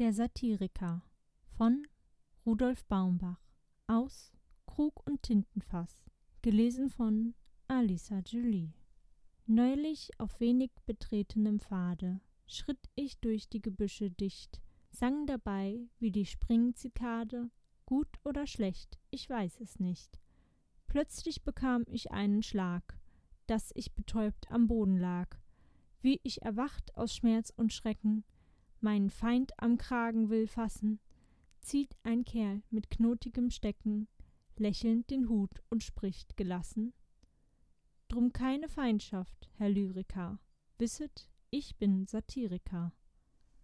Der Satiriker von Rudolf Baumbach aus Krug und Tintenfass gelesen von Alisa Julie Neulich auf wenig betretenem Pfade schritt ich durch die Gebüsche dicht, sang dabei wie die Springzikade, gut oder schlecht, ich weiß es nicht. Plötzlich bekam ich einen Schlag, dass ich betäubt am Boden lag, wie ich erwacht aus Schmerz und Schrecken, meinen Feind am Kragen will fassen, zieht ein Kerl mit knotigem Stecken lächelnd den Hut und spricht gelassen. Drum keine Feindschaft, Herr Lyriker, wisset, ich bin Satiriker.